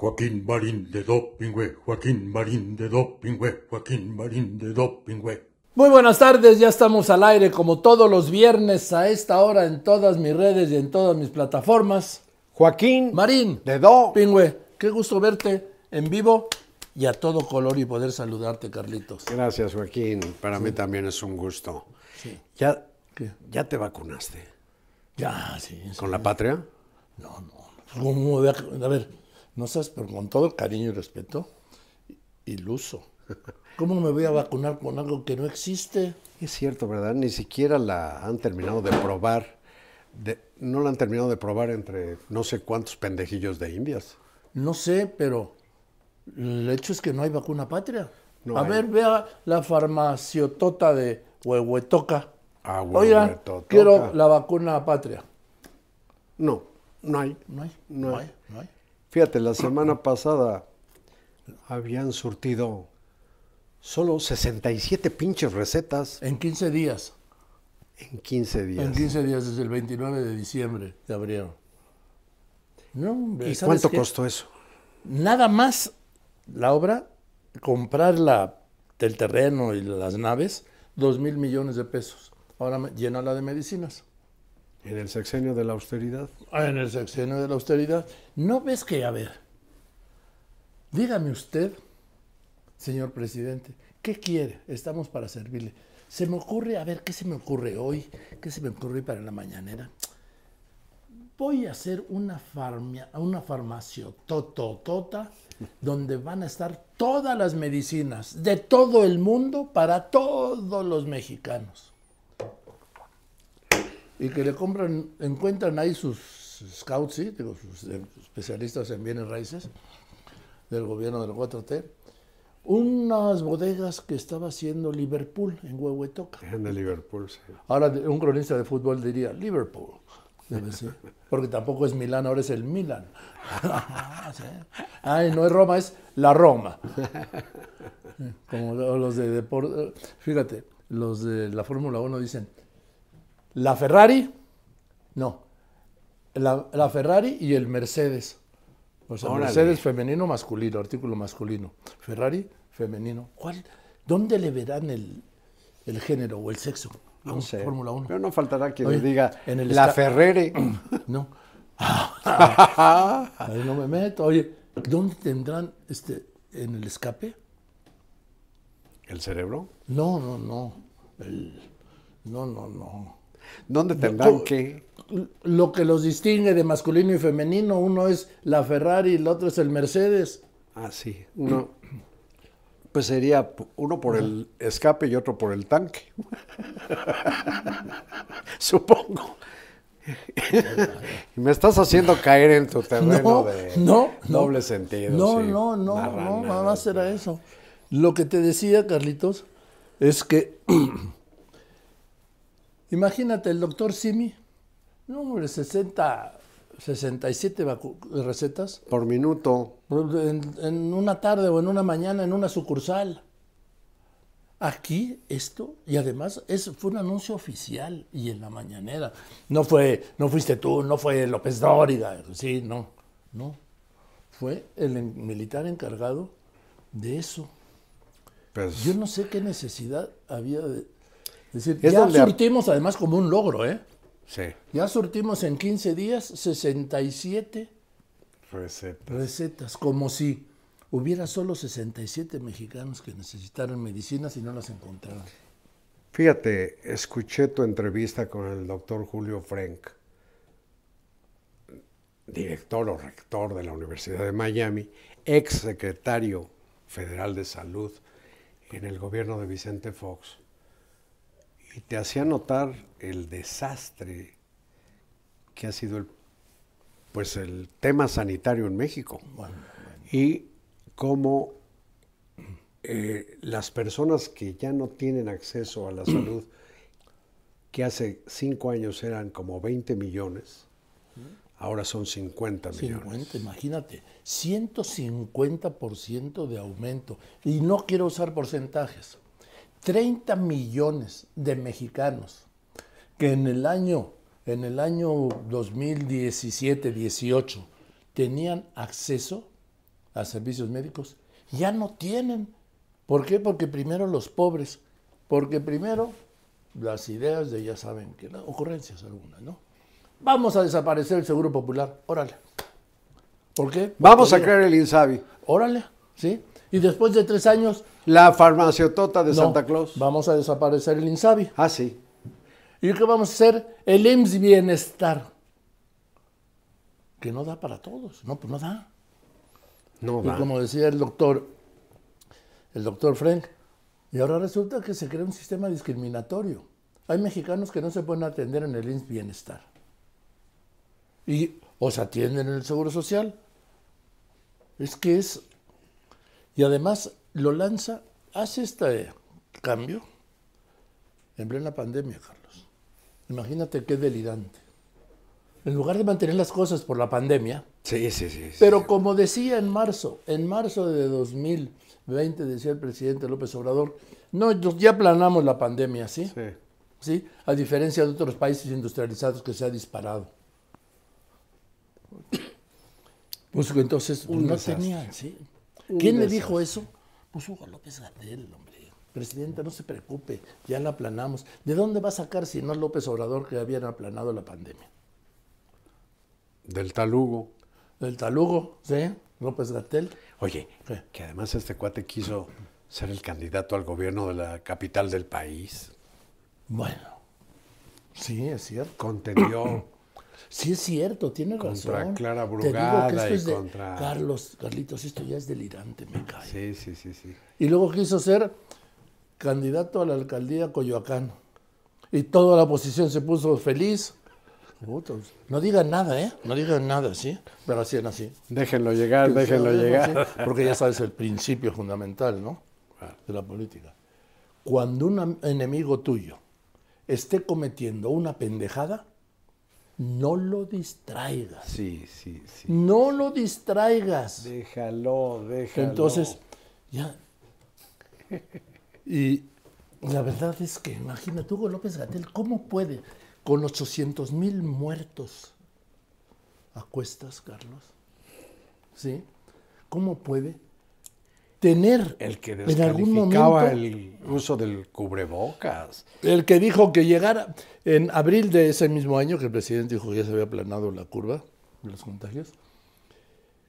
Joaquín Marín de Dopingüe, Joaquín Marín de Dopingüe, Joaquín Marín de Dopingüe. Muy buenas tardes, ya estamos al aire como todos los viernes a esta hora en todas mis redes y en todas mis plataformas. Joaquín Marín, de Do. Pingüe, qué gusto verte en vivo y a todo color y poder saludarte, Carlitos. Gracias, Joaquín. Para mí también es un gusto. Sí. ¿Ya, ¿Qué? ¿Ya te vacunaste? Ya, sí. sí. ¿Con la patria? No, no. ¿Cómo voy a, a ver, no sabes, pero con todo cariño y respeto, iluso. ¿Cómo me voy a vacunar con algo que no existe? Es cierto, ¿verdad? Ni siquiera la han terminado de probar. De, no la han terminado de probar entre no sé cuántos pendejillos de indias. No sé, pero el hecho es que no hay vacuna patria. No a hay. ver, vea la farmaciotota de Huehuetoca. Ah, Oiga, Huehuetotoca. quiero la vacuna patria. No, no hay. No hay, No hay, no hay. Fíjate, la semana pasada habían surtido solo 67 pinches recetas En 15 días. en 15 días. En 15 días, desde el 29 de diciembre, te abrieron. No, hombre, ¿Y ¿sabes cuánto qué? costó eso? Nada más la obra, comprar la, el terreno y las naves, dos mil millones de pesos. Ahora llénala de medicinas. En el sexenio de la austeridad. Ah, En el sexenio de la austeridad. ¿No ves que, a ver, dígame usted, señor presidente, ¿qué quiere? Estamos para servirle. Se me ocurre, a ver, ¿qué se me ocurre hoy? ¿Qué se me ocurre para la mañanera? Voy a hacer una, farmia, una farmacia tototota donde van a estar todas las medicinas de todo el mundo para todos los mexicanos y que le compran, encuentran ahí sus scouts, ¿sí? Digo, sus eh, especialistas en bienes raíces del gobierno del 4T, unas bodegas que estaba haciendo Liverpool en Huehuetoca. En el Liverpool, sí. Ahora un cronista de fútbol diría Liverpool, debe ser, porque tampoco es Milán, ahora es el Milan. Ah. Ay, no es Roma, es la Roma. Como los de deporte, fíjate, los de la Fórmula 1 dicen, la Ferrari, no, la, la Ferrari y el Mercedes. O sea, Órale. Mercedes femenino, masculino, artículo masculino. Ferrari, femenino. ¿Cuál? ¿Dónde le verán el, el género o el sexo? No sé. Fórmula 1. Pero no faltará quien Oye, le diga en el la Ferrere. No. Ahí no me meto. Oye, ¿dónde tendrán este en el escape? ¿El cerebro? No, no, no. El- no, no, no. ¿Dónde tendrán que? Lo que los distingue de masculino y femenino, uno es la Ferrari y el otro es el Mercedes. Ah, sí. Uno, pues sería uno por el escape y otro por el tanque. Supongo. Me estás haciendo caer en tu terreno No, de no, no. doble sentido. No, sí. no, no, no, nada, más era eso. Lo que te decía, Carlitos, es que imagínate el doctor Simi, no, hombre, 60, 67 vacu- recetas Por minuto. en, en una tarde o en una mañana en una sucursal. Aquí esto, y además es, fue un anuncio oficial y en la mañanera. No fue, no fuiste tú, no fue López Dóriga, sí, no, no. Fue el militar encargado de eso. Pues, Yo no sé qué necesidad había de decir. Es ya donde- surtimos además como un logro, ¿eh? sí, Ya surtimos en 15 días 67 receta. recetas, como si hubiera solo 67 mexicanos que necesitaran medicinas y no las encontraran. Fíjate, escuché tu entrevista con el doctor Julio Frank, director o rector de la Universidad de Miami, ex secretario federal de salud en el gobierno de Vicente Fox, y te hacía notar el desastre que ha sido el, pues el tema sanitario en México Bueno, y cómo eh, las personas que ya no tienen acceso a la salud, que hace cinco años eran como 20 millones, ahora son 50 millones. 50, imagínate, 150% de aumento. Y no quiero usar porcentajes. 30 millones de mexicanos que en el año, en el año 2017-18 tenían acceso a servicios médicos, ya no tienen. ¿Por qué? Porque primero los pobres, porque primero las ideas de ya saben que no, ocurrencias algunas, ¿no? Vamos a desaparecer el Seguro Popular, órale. ¿Por qué? Vamos a Porque- crear el INSABI, Órale, ¿sí? Y después de tres años, la farmaciotota de no, Santa Claus. vamos a desaparecer el INSABI. Ah, sí. ¿Y qué vamos a hacer? El IMSS Bienestar. Que no da para todos, no, pues no da. No Y da. como decía el doctor, el doctor Frank, y ahora resulta que se crea un sistema discriminatorio. Hay mexicanos que no se pueden atender en el IMSS Bienestar. Y o se atienden en el Seguro Social. Es que es... Y además lo lanza, hace este cambio en plena pandemia, Carlos. Imagínate qué delirante. En lugar de mantener las cosas por la pandemia, Sí, sí, sí. sí. pero como decía en marzo, en marzo de 2020 decía el presidente López Obrador, no, ya planamos la pandemia, ¿sí? Sí. ¿Sí? A diferencia de otros países industrializados que se ha disparado. Pues entonces Un no desastre. tenían, ¿sí? ¿Quién le desastre. dijo eso? Pues Hugo López Gatel, hombre. Presidenta, no se preocupe, ya la aplanamos. ¿De dónde va a sacar si no López Obrador que habían aplanado la pandemia? Del talugo. Del talugo, ¿sí? López Gatel. Oye, ¿Qué? que además este cuate quiso ser el candidato al gobierno de la capital del país. Bueno, sí, es cierto. Contendió. Sí, es cierto, tiene Contra razón. Clara Te digo que Brugada esto y es de- contra- Carlos, Carlitos, esto ya es delirante, me cae. Sí, sí, sí, sí. Y luego quiso ser candidato a la alcaldía Coyoacán. Y toda la oposición se puso feliz. No digan nada, ¿eh? No digan nada, ¿sí? Pero hacían así. Déjenlo llegar, déjenlo llegar. Porque ya sabes el principio fundamental, ¿no? De la política. Cuando un enemigo tuyo esté cometiendo una pendejada, no lo distraigas. Sí, sí, sí. No lo distraigas. Déjalo, déjalo. Entonces, ya. Y la verdad es que, imagínate, Hugo López Gatel, ¿cómo puede, con 800 mil muertos a cuestas, Carlos? ¿Sí? ¿Cómo puede tener El que en algún momento el uso del cubrebocas. el que dijo que llegara en abril de ese mismo año, que el presidente dijo que ya se había aplanado la curva de los contagios,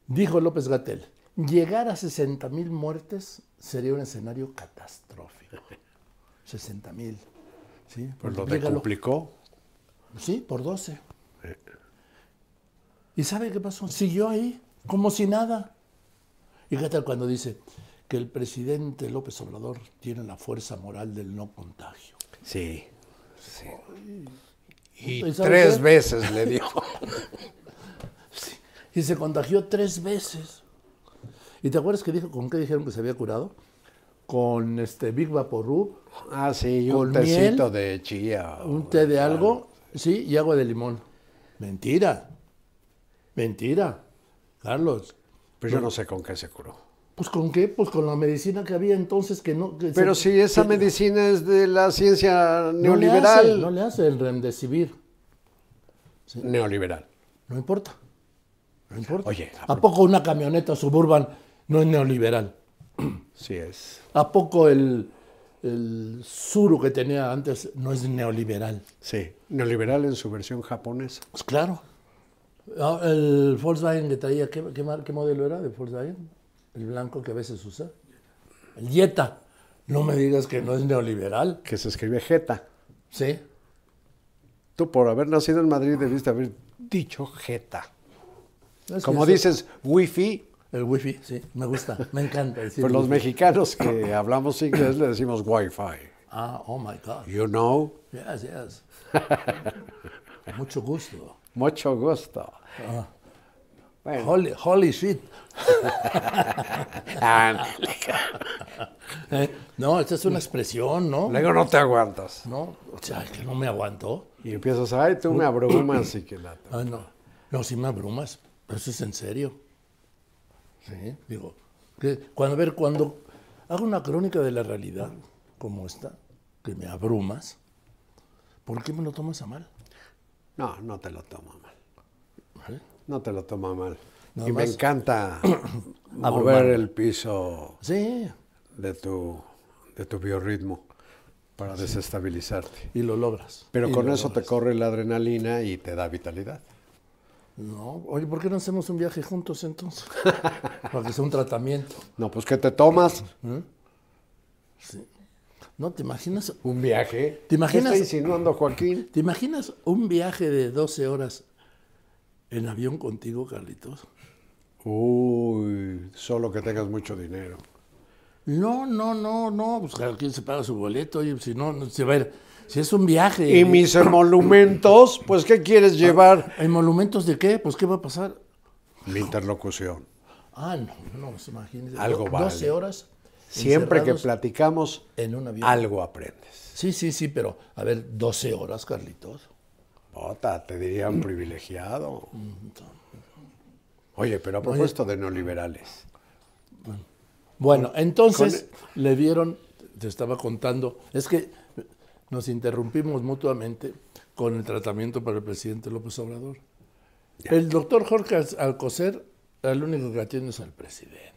dijo López Gatel, llegar a 60 mil muertes sería un escenario catastrófico. 60 mil. ¿sí? Pues lo decuplicó. Sí, por 12. ¿Y sabe qué pasó? Siguió ahí, como si nada. ¿Y qué tal cuando dice que el presidente López Obrador tiene la fuerza moral del no contagio? Sí, sí. Y ¿Y sabe tres qué? veces le dijo. Y se contagió tres veces. ¿Y te acuerdas que dijo con qué dijeron que se había curado? Con este Big Vaporub, Ah, sí, un tecito miel, de chía. un té de algo, sí, y agua de limón. Mentira. Mentira. Carlos. Pues yo no sé con qué se curó. Pues con qué? Pues con la medicina que había entonces que no... que Pero se- si esa que- medicina es de la ciencia no le neoliberal. hace, no le hace el remdesivir. Neoliberal. No importa. No importa. Oye, a ¿a poco una camioneta suburban no es neoliberal? Sí es. ¿A poco el, el Suru que tenía antes no es neoliberal? Sí. Neoliberal en su versión japonesa. Pues claro. Ah, El Volkswagen que traía, ¿qué, qué, mar- qué modelo era de Volkswagen? El blanco que a veces usa. El Jetta. No me digas que no es neoliberal. Que se escribe Jeta. Sí. Tú por haber nacido en Madrid debiste haber dicho Jeta. Es Como dices, wifi, El wifi, sí. Me gusta. Me encanta decir pues los wifi. mexicanos que hablamos inglés le decimos wifi. Ah, oh my God. You know, Yes, yes. Mucho gusto. Mucho gusto. Bueno, Holy, holy shit. Eh, No, esta es una expresión, ¿no? Luego no te aguantas. No, o sea, que no me aguantó. Y empiezas, ay, tú me abrumas y que la... Ah, no. No, sí me abrumas. Pero eso es en serio. Sí, digo. Que cuando, a ver, cuando hago una crónica de la realidad, como esta, que me abrumas, ¿por qué me lo tomas a mal? No, no te lo toma mal. ¿Eh? No te lo toma mal. Nada y me encanta mover el piso Sí, de tu, de tu biorritmo para desestabilizarte. y lo logras. Pero Y con lo eso te corre la adrenalina y te da vitalidad. No, oye, ¿por qué no hacemos un viaje juntos entonces? Para que sea un tratamiento. No, pues ¿qué te tomas? ¿No te imaginas? ¿Un viaje? ¿Te imaginas? ¿Qué está insinuando Joaquín? ¿Te imaginas un viaje de 12 horas en avión contigo, Carlitos? Uy, solo que tengas mucho dinero. No, no, no, no, pues cada quien se paga su boleto, y si no, no se va a ir. Si es un viaje. Y mis emolumentos, pues ¿qué quieres llevar? ¿En monumentos de qué? Pues ¿qué va a pasar? Mi interlocución. Ah, no, no, pues imagínese. Algo vale. 12 horas. Siempre que platicamos, En un avión. algo aprendes. Sí, sí, sí, pero a ver, 12 horas, Carlitos. Ota, te dirían privilegiado. Oye, pero a propósito de neoliberales. Bueno, entonces le dieron, te estaba contando, es que nos interrumpimos mutuamente con el tratamiento para el presidente López Obrador. El doctor Jorge Al- Alcocer, el único que atiende es al presidente.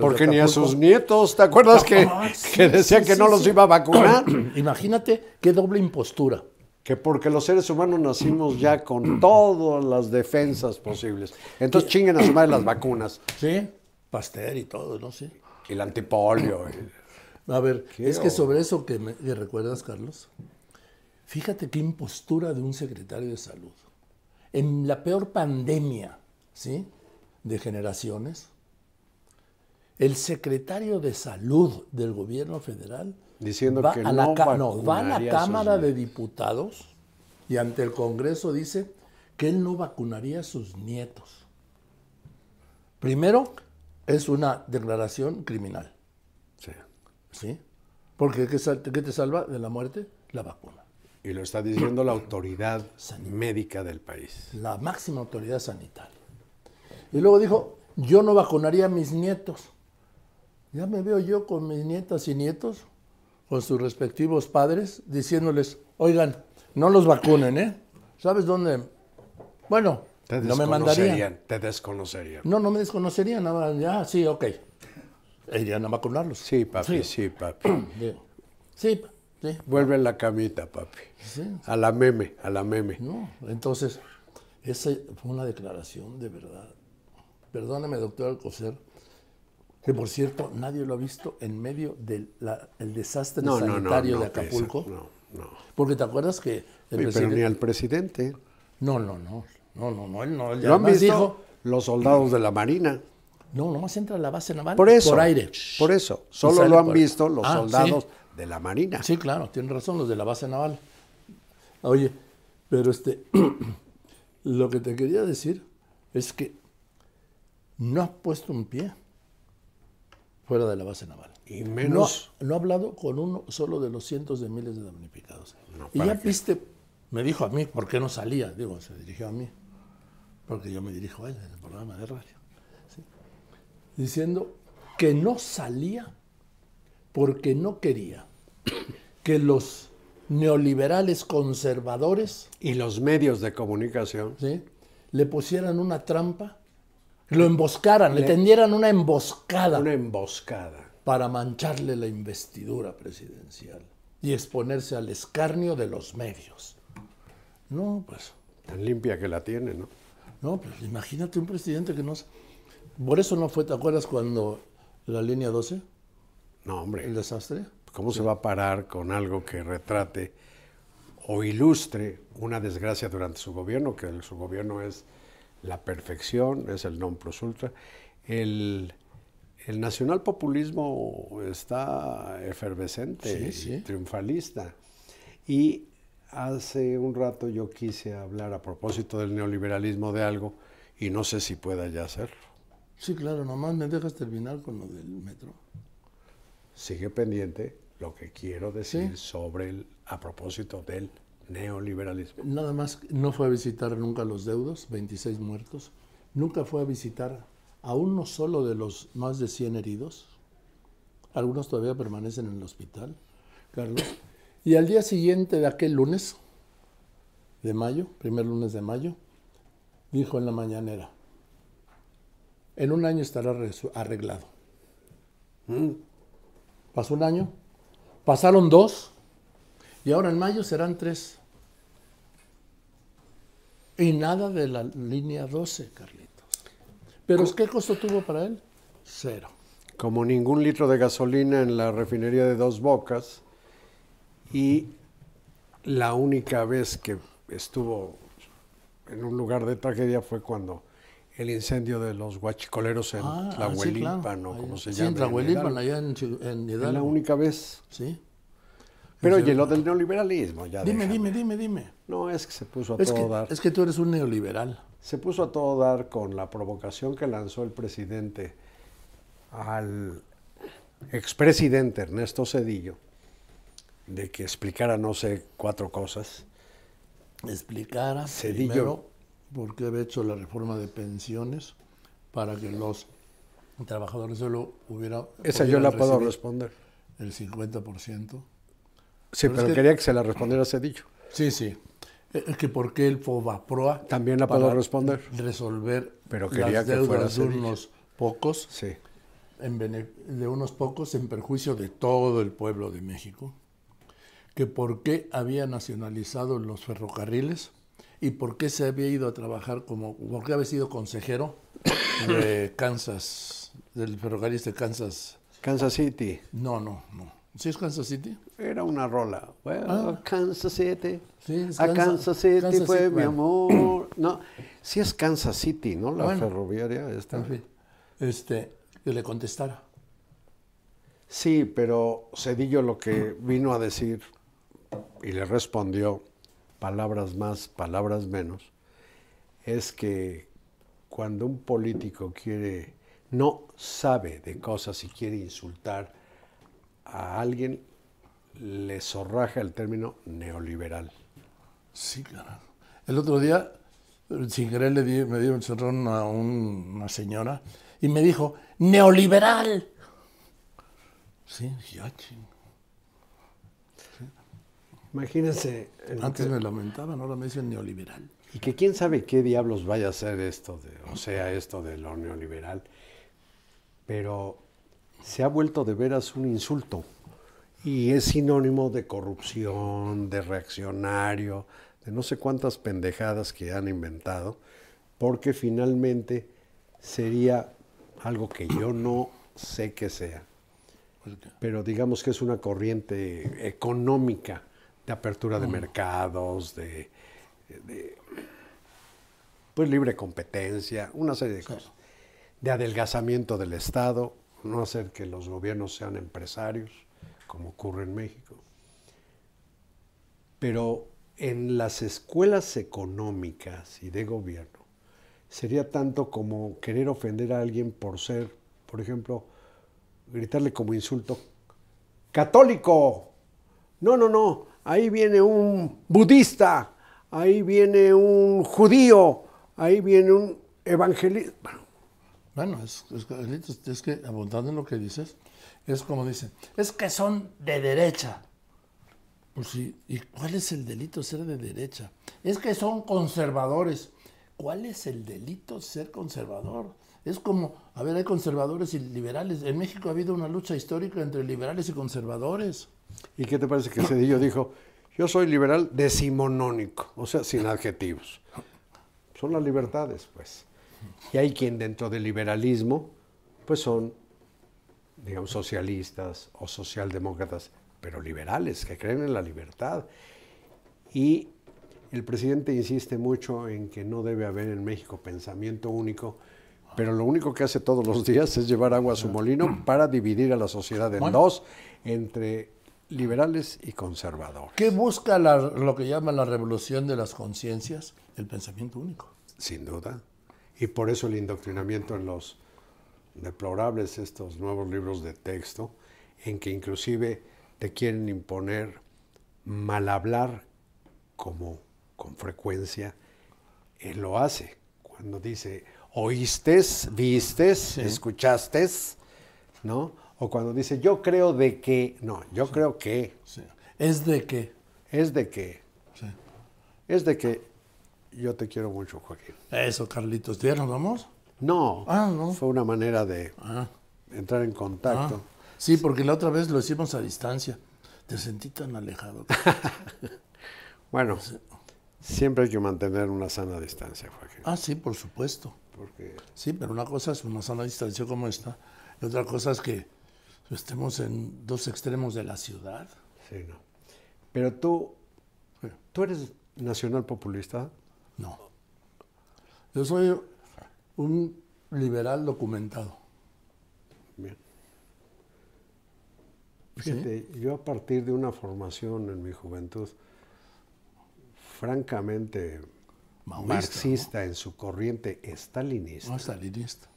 Porque, ni a sus nietos, ¿te acuerdas que, Ah, sí, que decían sí, que sí, no los iba a vacunar? Imagínate qué doble impostura. que porque los seres humanos nacimos ya con todas las defensas posibles. Entonces chinguen a su madre las vacunas. ¿Sí? Pasteur y todo, ¿no? Sí. Y el antipolio. A ver, es que sobre eso que, me, que recuerdas, Carlos, fíjate qué impostura de un secretario de salud. En la peor pandemia, ¿sí? De generaciones, el secretario de salud del gobierno federal Diciendo va que a la no va a la Cámara de. Diputados y ante el Congreso dice que él no vacunaría a sus nietos. Primero, es una declaración criminal. Sí. ¿Sí? Porque ¿qué, te salva de la muerte? La vacuna. Y lo está diciendo la autoridad médica del país. La máxima autoridad sanitaria. Y luego dijo, yo no vacunaría a mis nietos. Ya me veo yo con mis nietas y nietos, con sus respectivos padres, diciéndoles, oigan, no los vacunen, ¿eh? ¿Sabes dónde? Bueno, Te no me mandarían. Te desconocerían. No, no me desconocerían, nada más, ya, sí, ok. Irían a vacunarlos. Sí, papi, sí, papi. Sí, sí, sí. Vuelve a la camita, papi. Sí. A la meme, a la meme. No, entonces, esa fue una declaración de verdad. Perdóname, doctor Alcocer, que por cierto, nadie lo ha visto en medio del la- el desastre No, no, no. sanitario no, de Acapulco. pesa, No, no. Porque te acuerdas que el pero presidente... ni al presidente. No, no, no, no, no, no, él no. Él ¿Lo han visto dijo, los soldados de la Marina? no, nomás entra a la base naval Por eso. por aire. Por eso. Solo lo han por- visto los Ah, sí. soldados de la Marina. Sí, claro, tiene razón, los de la base naval. Oye, pero este, lo que te quería decir es que no ha puesto un pie fuera de la base naval. Y No, menos. no ha hablado con uno solo de los cientos de miles de damnificados. No, y ¿para ya qué? viste, me dijo a mí, ¿por qué no salía? Digo, se dirigió a mí, porque yo me dirijo a él en el programa de radio. ¿sí? diciendo que no salía porque no quería que los neoliberales conservadores Y los medios de comunicación. ¿sí? le pusieran una trampa, lo emboscaran, le, Le- tendieran una emboscada Una emboscada. para mancharle la investidura presidencial y exponerse al escarnio de los medios. No, pues, Tan limpia que la tiene, ¿no? no, pues imagínate un presidente que no... Por eso no fue, ¿te acuerdas cuando la línea 12, No, hombre. el desastre? ¿Cómo se va a parar con algo que retrate o ilustre una desgracia durante su gobierno, que su gobierno es la perfección, es el non plus ultra? El, el nacionalpopulismo está efervescente Sí, y sí. triunfalista. Y hace un rato yo quise hablar a propósito del neoliberalismo de algo y no sé si pueda ya hacerlo. Sí, claro, nomás me dejas terminar con lo del metro. sigue pendiente lo que quiero decir Sí. sobre el, a propósito del neoliberalismo. Nada más, no fue a visitar nunca a los deudos, 26 muertos. Nunca fue a visitar a uno solo de los más de 100 heridos. Algunos todavía permanecen en el hospital, Carlos. Y al día siguiente de aquel lunes de mayo, primer lunes de mayo, dijo en la mañanera, en un año estará arreglado. Pasó un año, pasaron dos, y ahora en mayo serán tres. Y nada de la línea 12, Carlitos. Pero ¿qué costo tuvo para él? Cero. Como ningún litro de gasolina en la refinería de Dos Bocas y la única vez que estuvo en un lugar de tragedia fue cuando el incendio de los guachicoleros en Ah, ah, sí, Tlahuelipan claro. o como se sí, llama. en en Tlahuelipan, allá en, en Es Hidalgo. la única vez. Sí. Pero oye, lo del neoliberalismo, ya Dime, déjame. dime, dime, dime. No, es que se puso a Es todo que, dar. es que tú eres un neoliberal. Se puso a todo dar con la provocación que lanzó el presidente al expresidente Ernesto Cedillo de que explicara, no sé, cuatro cosas. Explicara Cedillo. primero por qué había hecho la reforma de pensiones para que los trabajadores solo hubiera Esa yo la puedo responder. el 50%. Sí, Pero pero, es que- quería que se la respondiera Cedillo. Sí, sí. Eh, Es que por qué el FOBAPROA También la puedo responder. resolver Pero quería las que deudas de Cedillo. unos pocos Sí. en de unos pocos en perjuicio de todo el pueblo de México, que por qué había nacionalizado los ferrocarriles y por qué se había ido a trabajar como, por qué había sido consejero de Kansas, del ferrocarril de Kansas. Kansas City. No, no, no. ¿Sí es Kansas City? Era una rola. Well, Ah. Kansas City. Sí, es a Kansas- Kansas City Kansas fue City, mi amor. No, sí es Kansas City, ¿no? La Bueno. ferroviaria esta. En fin, este, que le contestara. Sí, pero Cedillo lo que vino a decir y le respondió, palabras más, palabras menos, es que cuando un político quiere, no sabe de cosas y quiere insultar a alguien, le zorraja el término neoliberal. Sí, claro. El otro día, sin querer, le di, me dio un cerrón a un- una señora y me dijo, neoliberal. Sí, dije, "Ah, ching". Imagínense, en lo Antes que- me lamentaban, ahora me dicen neoliberal. y que quién sabe qué diablos vaya a ser esto, de, o sea, esto de lo neoliberal, pero se ha vuelto de veras un insulto y es sinónimo de corrupción, de reaccionario, de no sé cuántas pendejadas que han inventado, porque finalmente sería algo que yo no sé qué sea, pero digamos que es una corriente económica de apertura de mercados, de, de, pues libre competencia, una serie de cosas, de adelgazamiento del Estado, no hacer que los gobiernos sean empresarios, como ocurre en México. Pero en las escuelas económicas y de gobierno sería tanto como querer ofender a alguien por ser, por ejemplo, gritarle como insulto, católico. No, no, no, ahí viene un budista, ahí viene un judío, ahí viene un evangelista. Bueno, Bueno, es, es, es que abundando en lo que dices, es como dicen, es que son de derecha. Pues sí, ¿y cuál es el delito ser de derecha? Es que son conservadores. ¿Cuál es el delito ser conservador? Es como, a ver, hay conservadores y liberales. En México ha habido una lucha histórica entre liberales y conservadores. ¿Y qué te parece que Cedillo dijo? Yo soy liberal decimonónico, o sea, sin adjetivos. Son las libertades, pues. Y hay quien dentro del liberalismo, pues son, digamos, socialistas o socialdemócratas, pero liberales, que creen en la libertad. Y el presidente insiste mucho en que no debe haber en México pensamiento único, pero lo único que hace todos los días es llevar agua a su molino para dividir a la sociedad en dos, entre liberales y conservadores. ¿Qué busca la- lo que llaman la revolución de las conciencias? El pensamiento único. Sin duda. Y por eso el indoctrinamiento en los deplorables, estos nuevos libros de texto, en que inclusive te quieren imponer mal hablar como con frecuencia él lo hace. Cuando dice, oístes, vistes, escuchastes, ¿no? O cuando dice, yo creo de que, no, yo creo que, Sí. Es de que. es de que, sí. es de que yo te quiero mucho, Joaquín. Eso, Carlitos. ¿Ya nos vamos? No, Ah, no. fue una manera de Ah. entrar en contacto. Ah, sí, porque la otra vez lo hicimos a distancia. Te sentí tan alejado. Bueno, siempre hay que mantener una sana distancia, Joaquín. ah, sí, por supuesto. Porque Sí, pero una cosa es una sana distancia como esta, y otra cosa es que estemos en dos extremos de la ciudad. sí, no. Pero tú, tú eres nacional populista. No. Yo soy un liberal documentado. Bien. ¿Sí? Fíjate, yo a partir de una formación en mi juventud francamente marxista en su corriente estalinista, No stalinista.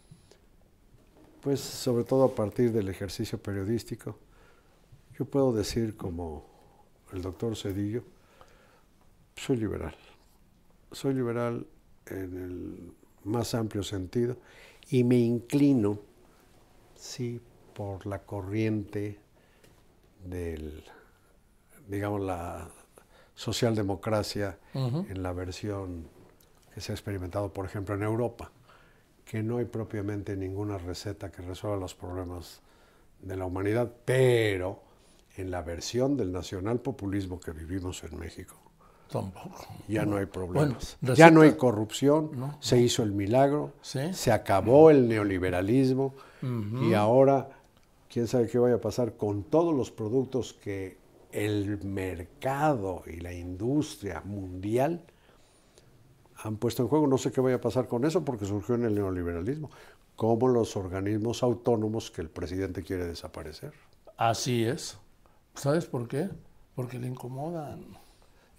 pues sobre todo a partir del ejercicio periodístico, yo puedo decir como el doctor Cedillo, soy liberal. Soy liberal en el más amplio sentido y me inclino, sí, por la corriente del, digamos, la socialdemocracia en la versión que se ha experimentado, por ejemplo, en Europa, que no hay propiamente ninguna receta que resuelva los problemas de la humanidad, pero en la versión del nacionalpopulismo que vivimos en México, Tampoco. ya no hay problemas. Bueno, ya no hay corrupción, No. se hizo el milagro, Sí. se acabó el neoliberalismo y ahora quién sabe qué vaya a pasar con todos los productos que el mercado y la industria mundial han puesto en juego. No sé qué vaya a pasar con eso porque surgió en el neoliberalismo, como los organismos autónomos que el presidente quiere desaparecer. Así es. ¿Sabes por qué? Porque le incomodan.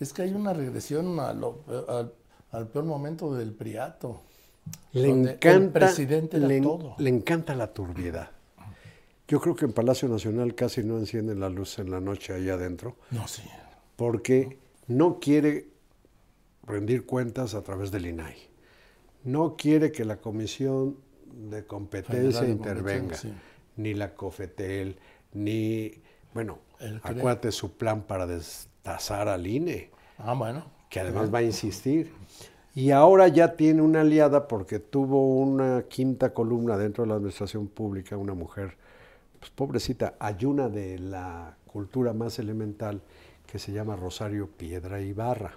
Es que hay una regresión a lo- al, al peor momento del priato. Le encanta, el presidente le, todo. le encanta la turbiedad. Yo creo que en Palacio Nacional casi no encienden la luz en la noche allá adentro, No, sí. porque no quiere rendir cuentas a través del INAI. No quiere que la Comisión de Competencia de intervenga, ni la COFETEL, ni, bueno, acuérdate su plan para destazar al INE Ah, bueno. que además va a insistir. Y ahora ya tiene una aliada porque tuvo una quinta columna dentro de la administración pública, una mujer, pues pobrecita, ayuna de la cultura más elemental, que se llama Rosario Piedra Ibarra.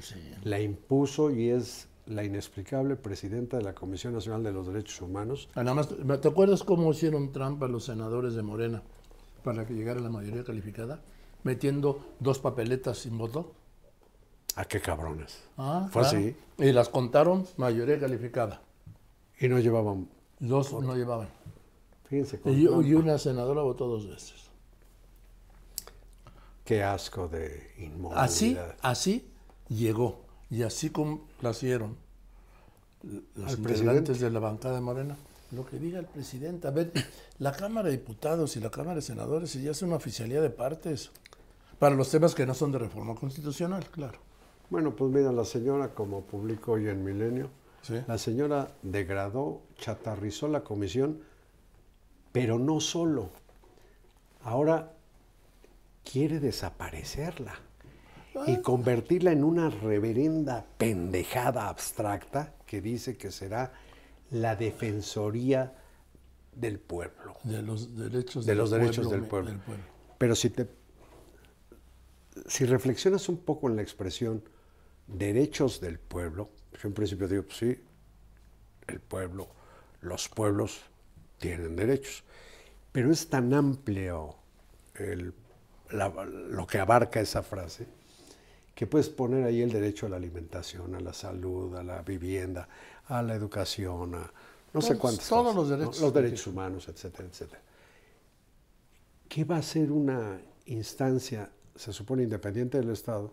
Sí. La impuso y es la inexplicable presidenta de la Comisión Nacional de los Derechos Humanos. Ah, Nada más, ¿te acuerdas cómo hicieron trampa los senadores de Morena para que llegara la mayoría calificada? Metiendo dos papeletas sin voto. ¿A qué cabrones? Ah, Fue claro. así. Y las contaron mayoría calificada. Y no llevaban, Dos no llevaban. fíjense, Y, y una senadora votó dos veces. qué asco de inmoralidad. Así, así llegó. Y así complacieron los Al integrantes presidente. de la bancada de Morena. Lo que diga el presidente. A ver, la Cámara de Diputados y la Cámara de Senadores ya es una oficialía de partes. Para los temas que no son de reforma constitucional, claro. Bueno, pues mira, la señora, como publicó hoy en Milenio, Sí. La señora degradó, chatarrizó la comisión, pero no solo. Ahora quiere desaparecerla y convertirla en una reverenda pendejada abstracta que dice que será la Defensoría del Pueblo. De los derechos De los derechos pueblo, del pueblo. del pueblo. Pero si te si reflexionas un poco en la expresión derechos del pueblo, yo en principio digo, pues sí, el pueblo, los pueblos tienen derechos, pero es tan amplio el- la- lo que abarca esa frase que puedes poner ahí el derecho a la alimentación, a la salud, a la vivienda, a la educación, a no sé cuántas todos cosas, los ¿no? derechos. los derechos humanos, etcétera, etcétera. ¿Qué va a ser una instancia, se supone, independiente del Estado,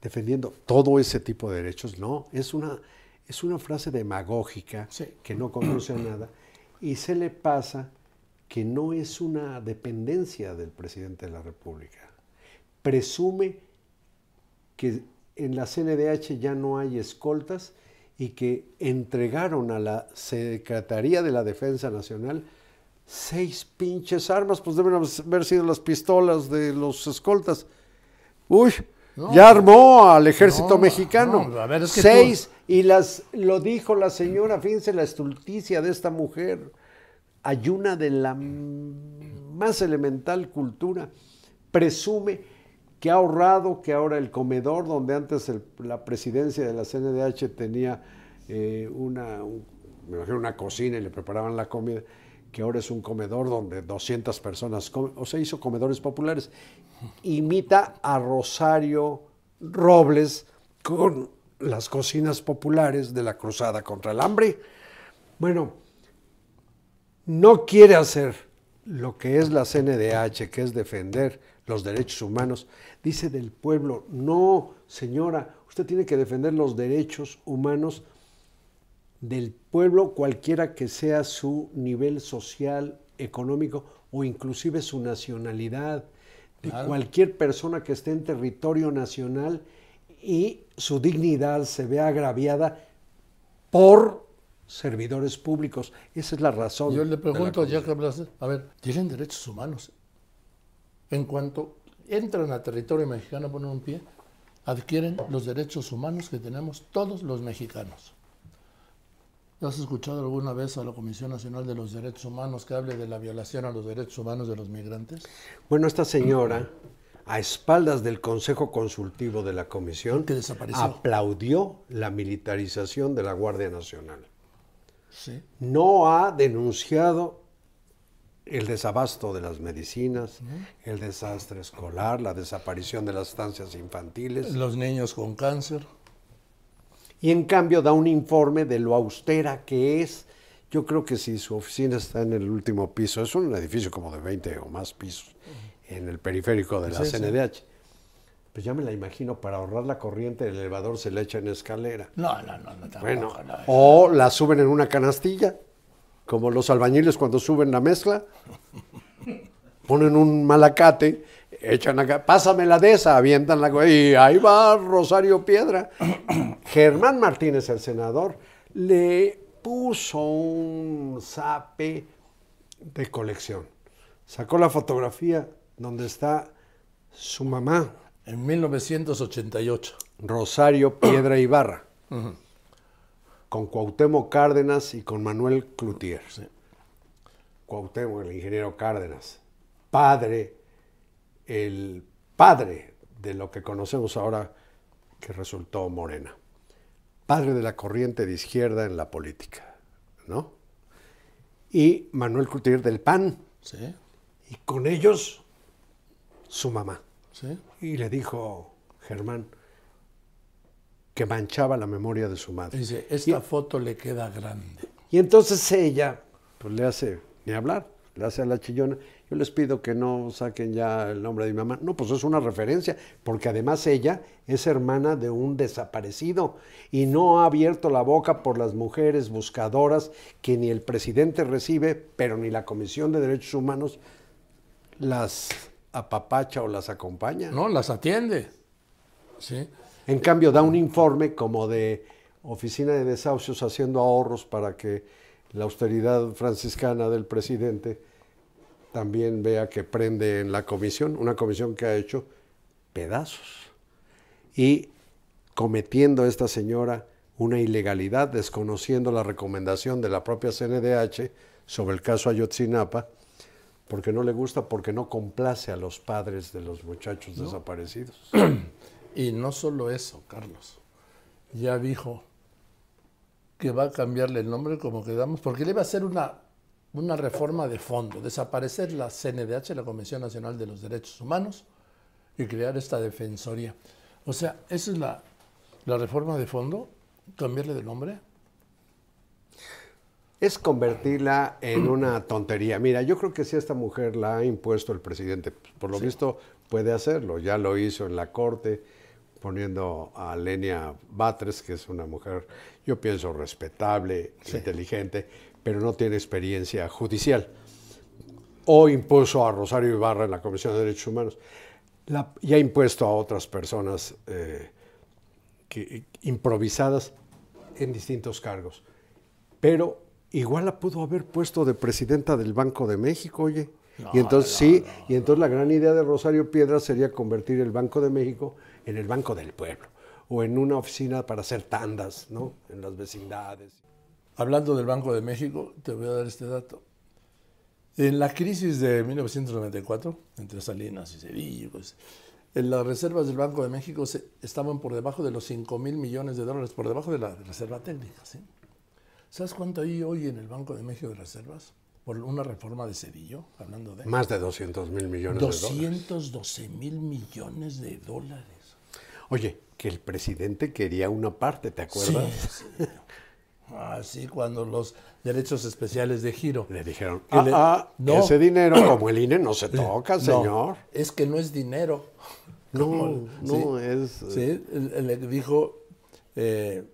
defendiendo todo ese tipo de derechos? No, es una, es una frase demagógica Sí. que no conoce a nada y se le pasa que no es una dependencia del presidente de la República. Presume que en la CNDH ya no hay escoltas y que entregaron a la Secretaría de la Defensa Nacional seis pinches armas, pues deben haber sido las pistolas de los escoltas. Uy, No. ya armó al ejército No, mexicano. no, a ver, es que seis, y las lo dijo la señora, fíjense la estulticia de esta mujer. Ayuna de la más elemental cultura. Presume que ha ahorrado, que ahora el comedor, donde antes el- la presidencia de la CNDH tenía eh, una, un- me imagino una cocina y le preparaban la comida, que ahora es un comedor donde 200 personas comen, o sea, hizo comedores populares. Imita a Rosario Robles con las cocinas populares de la cruzada contra el hambre. Bueno, no quiere hacer lo que es la CNDH, que es defender los derechos humanos, dice del pueblo, no, señora, usted tiene que defender los derechos humanos del pueblo, cualquiera que sea su nivel social, económico o inclusive su nacionalidad, de Claro. cualquier persona que esté en territorio nacional y su dignidad se vea agraviada por servidores públicos. Esa es la razón. Yo le pregunto, ya que a ver, tienen derechos humanos. En cuanto entran a territorio mexicano, ponen un pie, adquieren los derechos humanos que tenemos todos los mexicanos. ¿Has escuchado alguna vez a la Comisión Nacional de los Derechos Humanos que hable de la violación a los derechos humanos de los migrantes? Bueno, esta señora, a espaldas del Consejo Consultivo de la Comisión, Que desapareció. aplaudió la militarización de la Guardia Nacional. Sí. No ha denunciado el desabasto de las medicinas, el desastre escolar, la desaparición de las estancias infantiles. Los niños con cáncer. Y en cambio da un informe de lo austera que es. Yo creo que si su oficina está en el último piso, es un edificio como de 20 o más pisos en el periférico de la Sí, sí. CNDH. Pues ya me la imagino, para ahorrar la corriente el elevador se le echa en escalera. No, no, no, no. tampoco, Bueno, no. o la suben en una canastilla, como los albañiles cuando suben la mezcla. Ponen un malacate, echan acá, pásamela de esa, avientan la y ahí va Rosario Piedra. Germán Martínez, el senador, le puso un zape de colección. Sacó la fotografía donde está su mamá, En 1988. Rosario Piedra Ibarra, con Cuauhtémoc Cárdenas y con Manuel Cloutier. Sí. Cuauhtémoc, el ingeniero Cárdenas, padre, el padre de lo que conocemos ahora que resultó Morena, padre de la corriente de izquierda en la política, ¿no? Y Manuel Cloutier del PAN, Sí, y con ellos su mamá. sí. Y le dijo Germán que manchaba la memoria de su madre. Dice, esta foto le queda grande. Y entonces ella, pues le hace, ni hablar, le hace a la chillona, yo les pido que no saquen ya el nombre de mi mamá. No, pues es una referencia, porque además ella es hermana de un desaparecido y no ha abierto la boca por las mujeres buscadoras que ni el presidente recibe, pero ni la Comisión de Derechos Humanos las apapacha o las acompaña. No, las atiende. Sí. En cambio, da un informe como de oficina de desahucios haciendo ahorros para que la austeridad franciscana del presidente también vea que prende en la comisión, una comisión que ha hecho pedazos. Y cometiendo esta señora una ilegalidad, desconociendo la recomendación de la propia CNDH sobre el caso Ayotzinapa, porque no le gusta, porque no complace a los padres de los muchachos desaparecidos. Y no solo eso, Carlos. Ya dijo que va a cambiarle el nombre como quedamos, porque le iba a hacer una, una reforma de fondo, desaparecer la CNDH, la Convención Nacional de los Derechos Humanos, y crear esta defensoría. O sea, esa es la, la reforma de fondo, cambiarle de nombre. Es convertirla en una tontería. Mira, yo creo que si esta mujer la ha impuesto el presidente, por lo visto puede hacerlo. Ya lo hizo en la corte, poniendo a Lenia Batres, que es una mujer, yo pienso, respetable, inteligente, pero no tiene experiencia judicial. O impuso a Rosario Ibarra en la Comisión de Derechos Humanos. La- y ha impuesto a otras personas eh, que- improvisadas en distintos cargos. Pero igual la pudo haber puesto de presidenta del Banco de México, oye. y entonces sí, y entonces la gran idea de Rosario Piedra sería convertir el Banco de México en el Banco del Pueblo o en una oficina para hacer tandas, ¿no? En las vecindades. Hablando del Banco de México, te voy a dar este dato. En la crisis de 1994, entre Salinas y Cedillo, pues, en las reservas del Banco de México se- estaban por debajo de los 5 mil millones de dólares, por debajo de la reserva técnica. ¿sí? ¿Sabes cuánto hay hoy en el Banco de México de reservas? Por una reforma de Cedillo, hablando de Más de 200 mil millones de dólares. 212 mil millones de dólares. Oye, que el presidente quería una parte, ¿te acuerdas? Sí, sí. Así cuando los derechos especiales de giro. Le dijeron, ah, le- ah, no. ese dinero como el INE no se toca, No, señor. es que no es dinero. No, Como- no, sí, es... Sí, él le dijo, eh,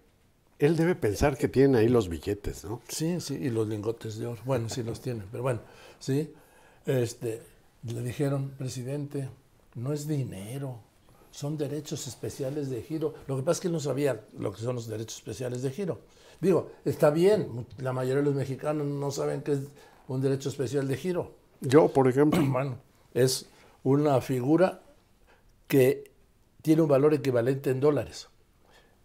Él debe pensar que tiene ahí los billetes, ¿no? sí, sí, y los lingotes de oro. Bueno, sí los tienen, pero bueno, sí. Este, le dijeron, presidente, no es dinero, son derechos especiales de giro. Lo que pasa es que no sabía lo que son los derechos especiales de giro. Digo, está bien, la mayoría de los mexicanos no saben qué es un derecho especial de giro. Yo, por ejemplo, Bueno, es una figura que tiene un valor equivalente en dólares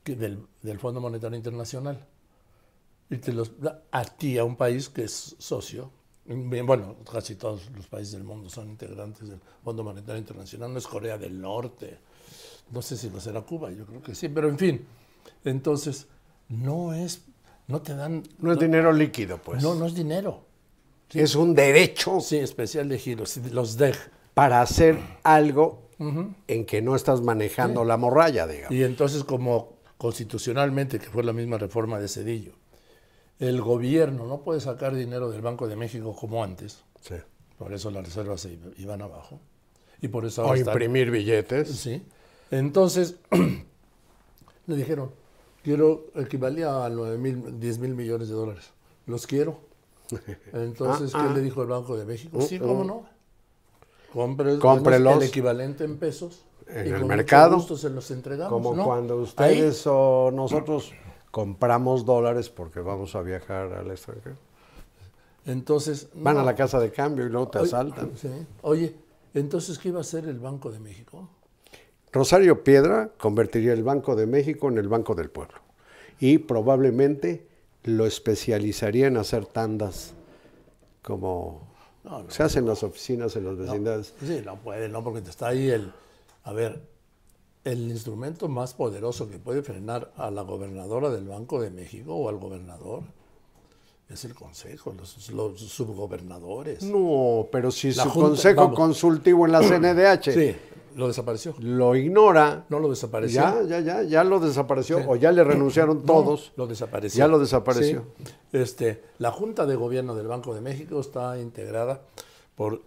que del, del Fondo Monetario Internacional. Y te los da a ti, a un país que es socio. Bueno, casi todos los países del mundo son integrantes del Fondo Monetario Internacional. No es Corea del Norte. No sé si lo será Cuba, yo creo que sí. Pero en fin, entonces, no es, no te dan... no es dinero líquido, pues. No, no es dinero. Es un derecho Sí, especial de giro, los DEG. para hacer algo en que no estás manejando la morralla, digamos. Y entonces, como constitucionalmente, que fue la misma reforma de Cedillo, el gobierno no puede sacar dinero del Banco de México como antes, Sí. por eso las reservas se iban abajo, y por eso O están- imprimir billetes. Sí. Entonces, le dijeron, quiero, equivalía a 9 mil, 10 mil millones de dólares. Los quiero. Entonces, Ah, ¿qué ah. le dijo el Banco de México? Sí, Uh, ¿cómo uh. no? Compre- Cómprelos. el equivalente en pesos. En y el con mucho mercado. gusto se los entregamos, Como ¿no? cuando Ahí, ustedes o nosotros compramos dólares porque vamos a viajar al extranjero. entonces, Van a la casa de cambio y luego te Oye, asaltan. sí. Oye, entonces, ¿qué iba a hacer el Banco de México? Rosario Piedra convertiría el Banco de México en el Banco del Pueblo y probablemente lo especializaría en hacer tandas como No, no. se hacen las oficinas en las vecindades. Sí, no puede, no, porque está ahí el. A ver, el instrumento más poderoso que puede frenar a la gobernadora del Banco de México o al gobernador es el Consejo, los, los subgobernadores. No, pero si La su Junta- consejo vamos. consultivo en la CNDH Sí, lo desapareció. lo ignora, No lo desapareció. ya, ya, ya, ya lo desapareció Sí. o ya le renunciaron No, todos. lo desapareció. Ya lo desapareció. Sí. Este, la Junta de Gobierno del Banco de México está integrada por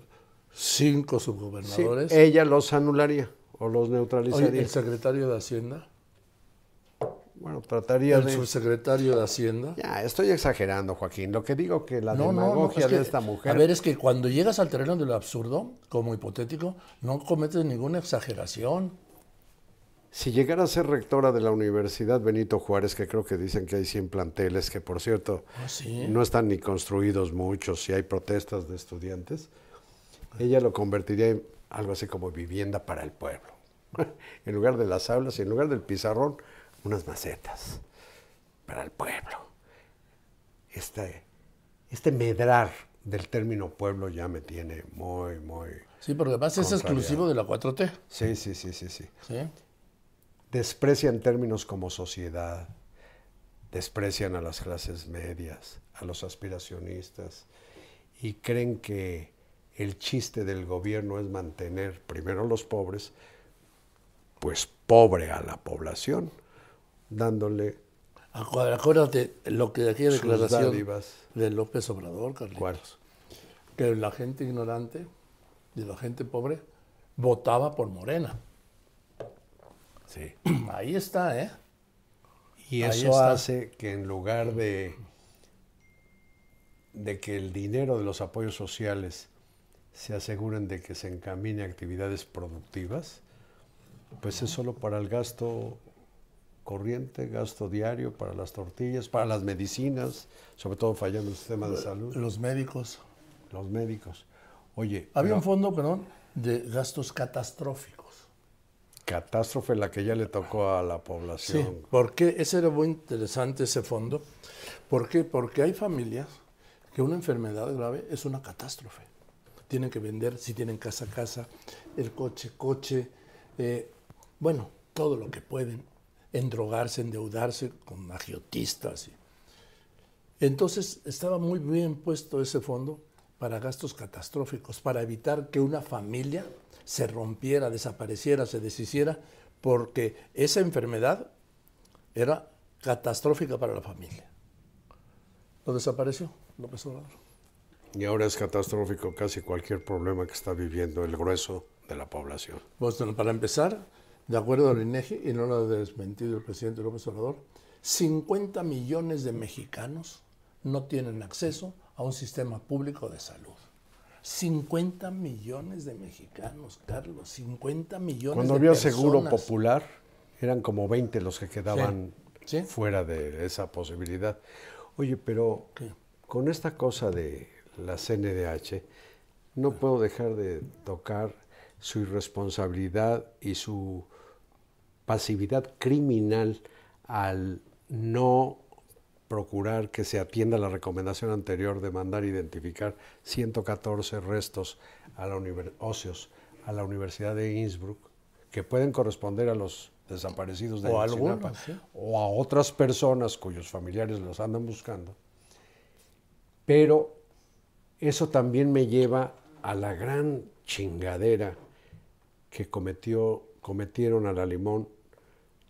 cinco Sí, subgobernadores. ella los anularía o los Oye, neutralizaría. el secretario de Hacienda, bueno, trataría el de... subsecretario de Hacienda. Ya, estoy exagerando, Joaquín. Lo que digo que la No, no, no, demagogia que, de esta mujer... A ver, es que cuando llegas al terreno de lo absurdo, como hipotético, no cometes ninguna exageración. si llegara a ser rectora de la Universidad Benito Juárez, que creo que dicen que hay 100 planteles, que por cierto Ah, sí. no están ni construidos muchos y hay protestas de estudiantes, ella lo convertiría en algo así como vivienda para el pueblo. en lugar de las aulas y en lugar del pizarrón, unas macetas para el pueblo. Este, este medrar del término pueblo ya me tiene muy, muy... Sí, porque además es exclusivo de la 4T. Sí, sí, sí, sí, sí. ¿sí? desprecian términos como sociedad, desprecian a las clases medias, a los aspiracionistas y creen que el chiste del gobierno es mantener primero a los pobres, pues pobre a la población, dándole Acu- Acuérdate lo que aquella sus declaración dádivas. de López Obrador, Carlitos. ¿Cuál? Que la gente ignorante y la gente pobre votaba por Morena. Sí. Ahí está, ¿eh? Y Ahí eso está. hace que en lugar de, de que el dinero de los apoyos sociales se aseguren de que se encamine a actividades productivas, pues es solo para el gasto corriente, gasto diario, para las tortillas, para las medicinas, sobre todo fallando el sistema de salud, Los médicos. los médicos. Oye, Había pero un fondo, perdón, de gastos catastróficos. catástrofe la que ya le tocó a la Sí, población. porque ese era muy interesante ese fondo. ¿Por qué? Porque hay familias que una enfermedad grave es una catástrofe. Tienen que vender, si tienen casa, casa, el coche, coche, eh, bueno, todo lo que pueden, endrogarse, endeudarse con agiotistas. Entonces estaba muy bien puesto ese fondo para gastos catastróficos, para evitar que una familia se rompiera, desapareciera, se deshiciera, porque esa enfermedad era catastrófica para la familia. Lo desapareció López Obrador. Y ahora es catastrófico casi cualquier problema que está viviendo el grueso de la población. Pues, bueno, para empezar, de acuerdo al INEGI, y no lo ha desmentido el presidente López Obrador, 50 millones de mexicanos no tienen acceso a un sistema público de salud. 50 millones de mexicanos, Carlos, 50 millones Cuando de había personas. seguro popular, eran como 20 los que quedaban Sí. fuera de esa posibilidad. Oye, pero ¿Qué? con esta cosa de la CNDH, no puedo dejar de tocar su irresponsabilidad y su pasividad criminal al no procurar que se atienda la recomendación anterior de mandar identificar 114 restos a la óseos a la Universidad de Innsbruck que pueden corresponder a los desaparecidos de O Ayotzinapa, algunos, sí. o a otras personas cuyos familiares los andan buscando. Pero eso también me lleva a la gran chingadera que cometió, cometieron a la Limón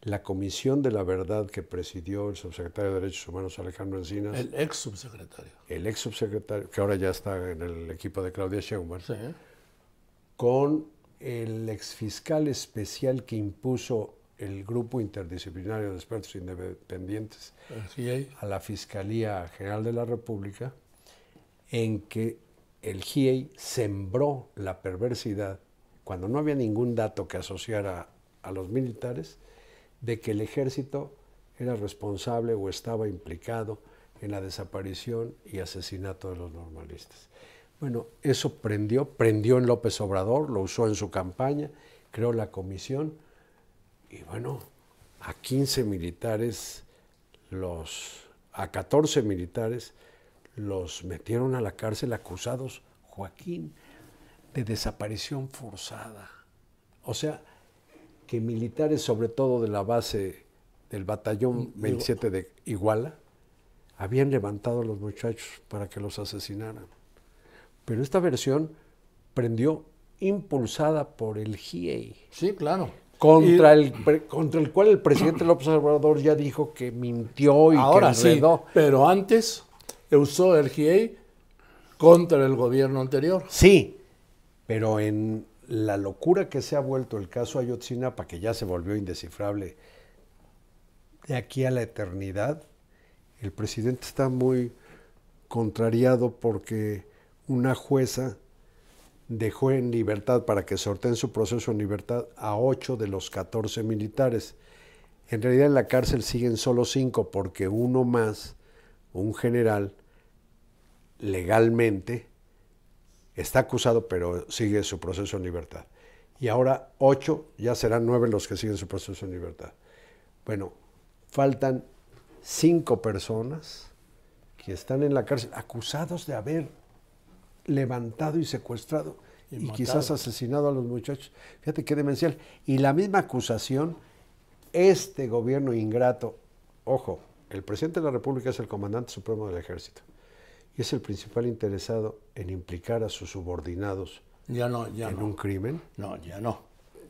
la Comisión de la Verdad que presidió el subsecretario de Derechos Humanos Alejandro Encinas, el, El ex subsecretario. ex subsecretario, que ahora ya está en el equipo de Claudia Sheinbaum, Sí. con el exfiscal especial que impuso el Grupo Interdisciplinario de Expertos Independientes el a la Fiscalía General de la República en que el GIEI sembró la perversidad, cuando no había ningún dato que asociara a los militares, de que el ejército era responsable o estaba implicado en la desaparición y asesinato de los normalistas. Bueno, eso prendió, prendió en López Obrador, lo usó en su campaña, creó la comisión y bueno, a 15 militares, los, a 14 militares los metieron a la cárcel acusados, Joaquín, de desaparición forzada. O sea, que militares, sobre todo de la base del batallón 27 de Iguala, habían levantado a los muchachos para que los asesinaran. Pero esta versión prendió impulsada por el GIEI Sí, claro. contra Y el, contra el cual el presidente López Obrador ya dijo que mintió y ahora que sí, enredó. pero antes usó el GA contra el gobierno anterior. Sí, pero en la locura que se ha vuelto el caso Ayotzinapa, que ya se volvió indescifrable de aquí a la eternidad, el presidente está muy contrariado porque una jueza dejó en libertad para que sorteen su proceso en libertad a 8 de los 14 militares. En realidad en la cárcel siguen solo 5 porque uno más, un general, legalmente está acusado pero sigue su proceso en libertad. Y ahora 8, ya serán 9 los que siguen su proceso en libertad. Bueno, faltan 5 personas que están en la cárcel acusados de haber levantado y secuestrado y, Y quizás asesinado a los muchachos. Fíjate qué demencial. Y la misma acusación, este gobierno ingrato, ojo, el presidente de la República es el comandante supremo del ejército y es el principal interesado en implicar a sus subordinados Ya no, ya en no. un crimen. No, ya no.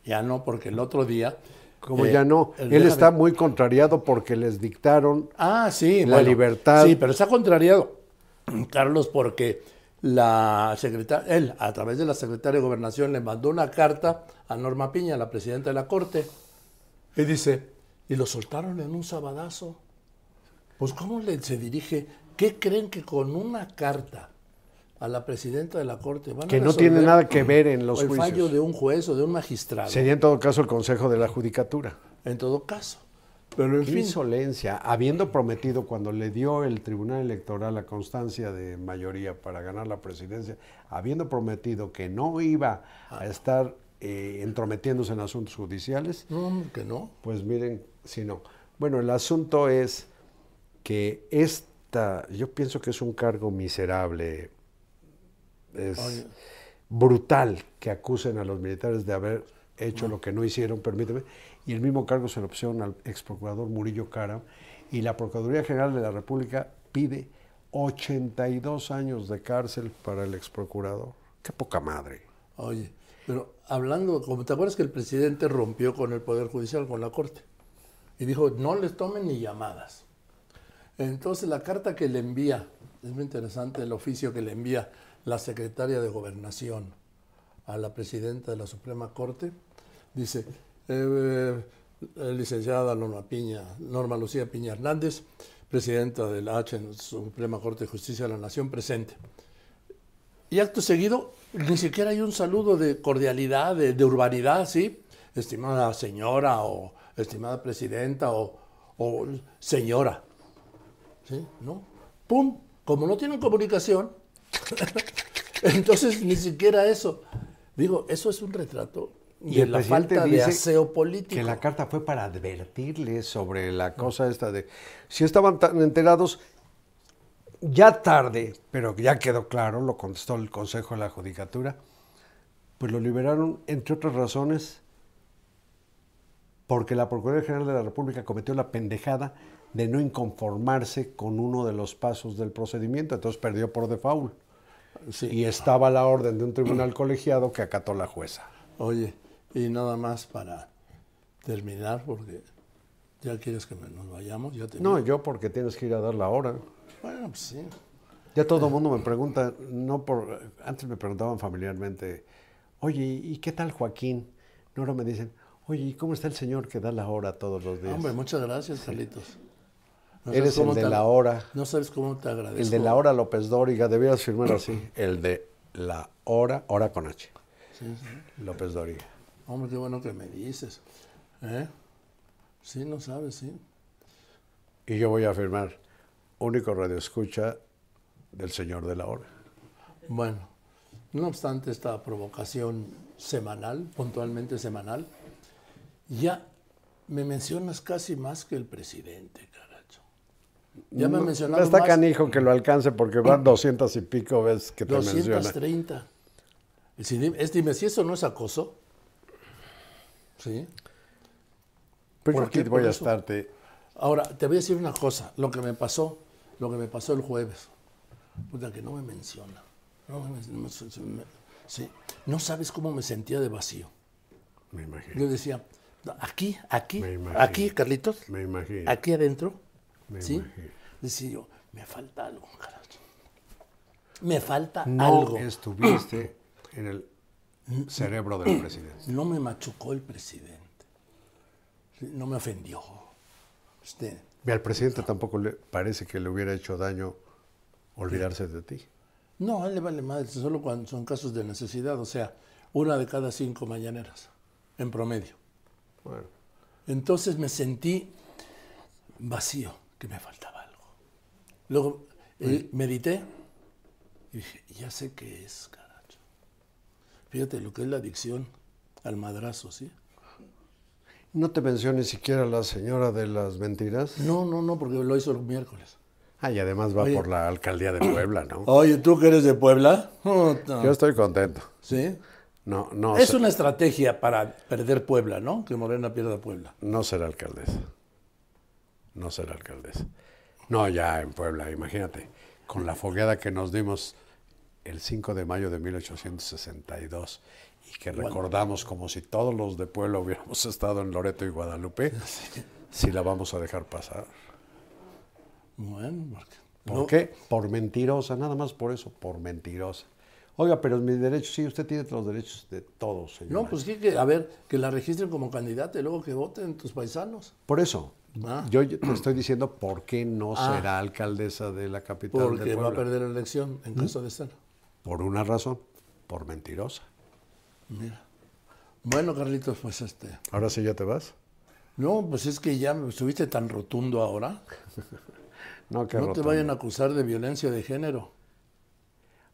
Ya no, porque el otro día. Como eh, ya no, él déjame- está muy contrariado porque les dictaron Ah, sí. La libertad. Sí, pero está contrariado, Carlos, porque la secretaria, él, a través de la secretaria de Gobernación, le mandó una carta a Norma Piña, la presidenta de la Corte, y dice, y lo soltaron en un sabadazo. Pues, ¿cómo le, se dirige? ¿Qué creen que con una carta a la presidenta de la Corte van a que no tiene nada que ver en los el fallo juicios. de un juez o de un magistrado? Sería en todo caso el Consejo de la Judicatura. En todo caso. Pero en Qué fin. insolencia, habiendo prometido cuando le dio el Tribunal Electoral la constancia de mayoría para ganar la presidencia, habiendo prometido que no iba a estar eh, entrometiéndose en asuntos judiciales, No, que no. pues miren, si no. Bueno, el asunto es que esta, yo pienso que es un cargo miserable, es Oye. brutal que acusen a los militares de haber hecho lo que no hicieron, permíteme, y el mismo cargo se lo pusieron al ex procurador Murillo Cara, y la Procuraduría General de la República pide 82 años de cárcel para el ex procurador. Qué poca madre. Oye, pero hablando, como te acuerdas que el presidente rompió con el Poder Judicial, con la Corte, y dijo, no les tomen ni llamadas. Entonces la carta que le envía, es muy interesante el oficio que le envía la secretaria de Gobernación a la presidenta de la Suprema Corte, dice, eh, eh, licenciada Norma Piña, Norma Lucía Piña Hernández, presidenta de la H en Suprema Corte de Justicia de la Nación, presente. Y acto seguido, ni siquiera hay un saludo de cordialidad, de, urbanidad, ¿sí? Estimada señora o estimada presidenta o, o señora. ¿Sí? ¿No? ¡Pum! Como no tienen comunicación, entonces ni siquiera eso. Digo, eso es un retrato Y el la falta de aseo político. Que la carta fue para advertirles sobre la cosa esta de si estaban tan enterados ya tarde, pero ya quedó claro, lo contestó el Consejo de la Judicatura, pues lo liberaron entre otras razones porque la Procuraduría General de la República cometió la pendejada de no inconformarse con uno de los pasos del procedimiento, entonces perdió por default. Sí. Y estaba la orden de un tribunal colegiado que acató la jueza. Oye, y nada más para terminar, porque ya quieres que nos vayamos. Ya te No, yo porque tienes que ir a dar la hora. Bueno, pues sí. Ya todo el mundo me pregunta, no por, antes me preguntaban familiarmente, oye, ¿y qué tal Joaquín? No, ahora me dicen, oye, ¿y cómo está el señor que da la hora todos los días? Hombre, muchas gracias, Carlitos. No Eres el de te- la hora. No sabes cómo te agradezco. el de la hora López Dóriga, debías firmar así, el de la hora, hora con H, Sí, sí. López Dóriga. Hombre, qué bueno que me dices. ¿Eh? Sí, no sabes, sí. Y yo voy a firmar, único radioescucha del señor de la hora. Bueno, no obstante esta provocación semanal, puntualmente semanal, ya me mencionas casi más que el presidente, caracho. Ya me No, mencionaron Está más. canijo que lo alcance porque van doscientas y pico veces que te menciona. 230. Y si dime, es, dime, si eso no es acoso. ¿Sí? Pero ¿Por aquí voy a estarte. Ahora, te voy a decir una cosa, lo que me pasó, lo que me pasó el jueves. Puta, que no me menciona. No, me- me- me- sí. no sabes cómo me sentía de vacío. Me imagino. Yo decía, "No, aquí, aquí, aquí, Carlitos, Me imagino. aquí adentro, Me ¿sí? imagino. Decía yo, me falta algo, carajo. Me falta No algo. estuviste en el cerebro del presidente. No me machucó el presidente. No me ofendió. Este, Y al presidente tampoco le parece que le hubiera hecho daño olvidarse de ti. No, a él le vale madre, solo cuando son casos de necesidad, o sea, una de cada cinco mañaneras, en promedio. Bueno, Entonces me sentí vacío, que me faltaba algo. Luego eh, medité y dije, ya sé qué es, caracho. Fíjate lo que es la adicción al madrazo, ¿sí? ¿no te mencionó ni siquiera la señora de las mentiras? No, no, no, porque lo hizo el miércoles. Ah, y además va Oye. por la alcaldía de Puebla, ¿no? Oye, ¿tú que eres de Puebla? Yo estoy contento. ¿Sí? No, no, Es una estrategia para perder Puebla, ¿no? Que Morena pierda Puebla. no será alcaldesa. No será alcaldesa. No, ya en Puebla, imagínate, con la fogueada que nos dimos el 5 de mayo de 1862 y que recordamos como si todos los de Puebla hubiéramos estado en Loreto y Guadalupe, si la vamos a dejar pasar. Bueno. ¿Por no, qué? Por mentirosa, nada más por eso, por mentirosa. Oiga, pero mis derechos, sí, usted tiene los derechos de todos, señor. No, pues que, que, a ver, que la registren como candidata y luego que voten tus paisanos. Por eso, Ah. yo te estoy diciendo por qué no Ah. será alcaldesa de la capital de Porque va Puebla. a perder la elección en caso de estar. Por una razón, por mentirosa. Mira. Bueno, Carlitos, pues este. ¿Ahora sí ya te vas? No, pues es que ya estuviste tan rotundo ahora. No, qué no te vayan a acusar de violencia de género.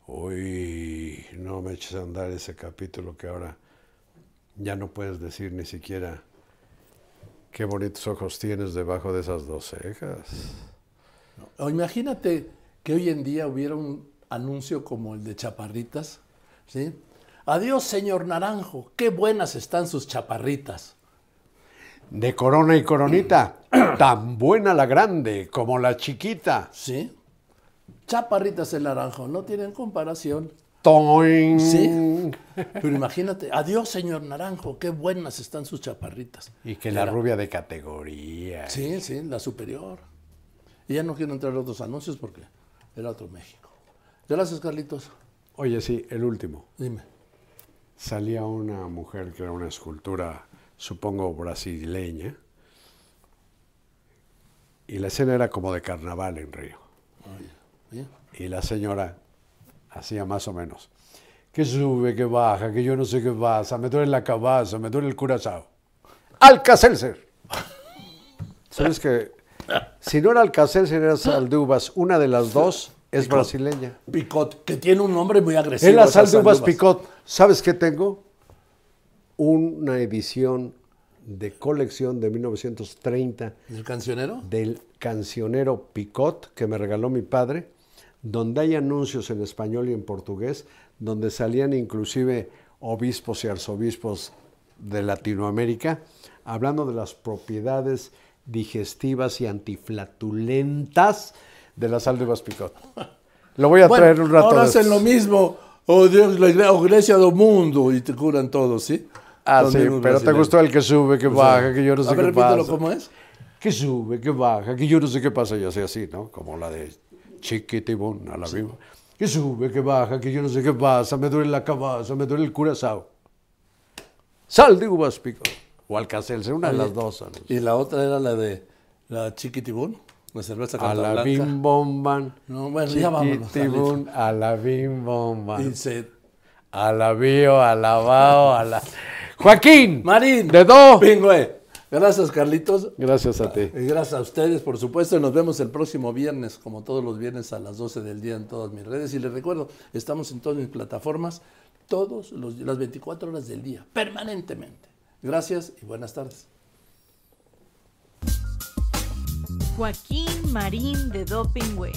Uy, no me eches a andar ese capítulo que ahora ya no puedes decir ni siquiera qué bonitos ojos tienes debajo de esas dos cejas. O imagínate que hoy en día hubiera un anuncio como el de Chaparritas, ¿sí? Adiós, señor Naranjo, qué buenas están sus chaparritas. De corona y coronita, tan buena la grande como la chiquita. ¿Sí? Chaparritas el naranjo, no tienen comparación. ¡Toing! Sí. Pero imagínate, adiós, señor Naranjo, qué buenas están sus chaparritas. Y que la Era- rubia de categoría. Sí, sí, la superior. Y ya no quiero entrar a otros anuncios porque era otro México. Gracias, Carlitos. Oye, sí, el último. Dime. Salía una mujer que era una escultura, supongo, brasileña. Y la escena era como de carnaval en Río. Oye, Y la señora hacía más o menos. Que sube, que baja, que yo no sé qué pasa, me duele la cabeza, me duele el curazao. ¡Alcacelser! ¿Sabes que Si no era Alcacelser, era sal de uvas. Una de las dos es brasileña. Picot, que tiene un nombre muy agresivo. Es la esa sal de uvas sal picot. ¿Sabes qué tengo? Una edición de colección de 1930 ¿El cancionero? del cancionero Picot que me regaló mi padre, donde hay anuncios en español y en portugués, donde salían inclusive obispos y arzobispos de Latinoamérica, hablando de las propiedades digestivas y antiflatulentas de la sal de uvas Picot. Lo voy a Bueno, traer un rato. ahora hacen lo mismo. O Dios, la iglesia, o Grecia del mundo y te curan todos, ¿sí? Ah, sí, pero te gustó el que sube, que O sea, baja, que yo no sé a ver, qué repítelo pasa. cómo es. Que sube, que baja, que yo no sé qué pasa, y así así, ¿no? Como la de Chiquitibún, a la misma. Que sube, que baja, que yo no sé qué pasa, me duele la cabeza, me duele el curazao. Sal de uvas pico. O alcacelce, una de las dos. ¿no? Y la otra era la de la Chiquitibún, la cerveza A la Blanca. bim bomban. No, bueno, ya vámonos, Chiquitibún, a la bim bomban. Y se... A la bio, a la bao, a la... Joaquín. Marín. De do. Pingüe. Gracias, Carlitos. Gracias a ti. Y gracias a ustedes, por supuesto. y Nos vemos el próximo viernes, como todos los viernes a las 12 del día en todas mis redes. Y les recuerdo, estamos en todas mis plataformas, todos los, las 24 horas del día, permanentemente. Gracias y buenas tardes. Joaquín Marín de Dopingüe.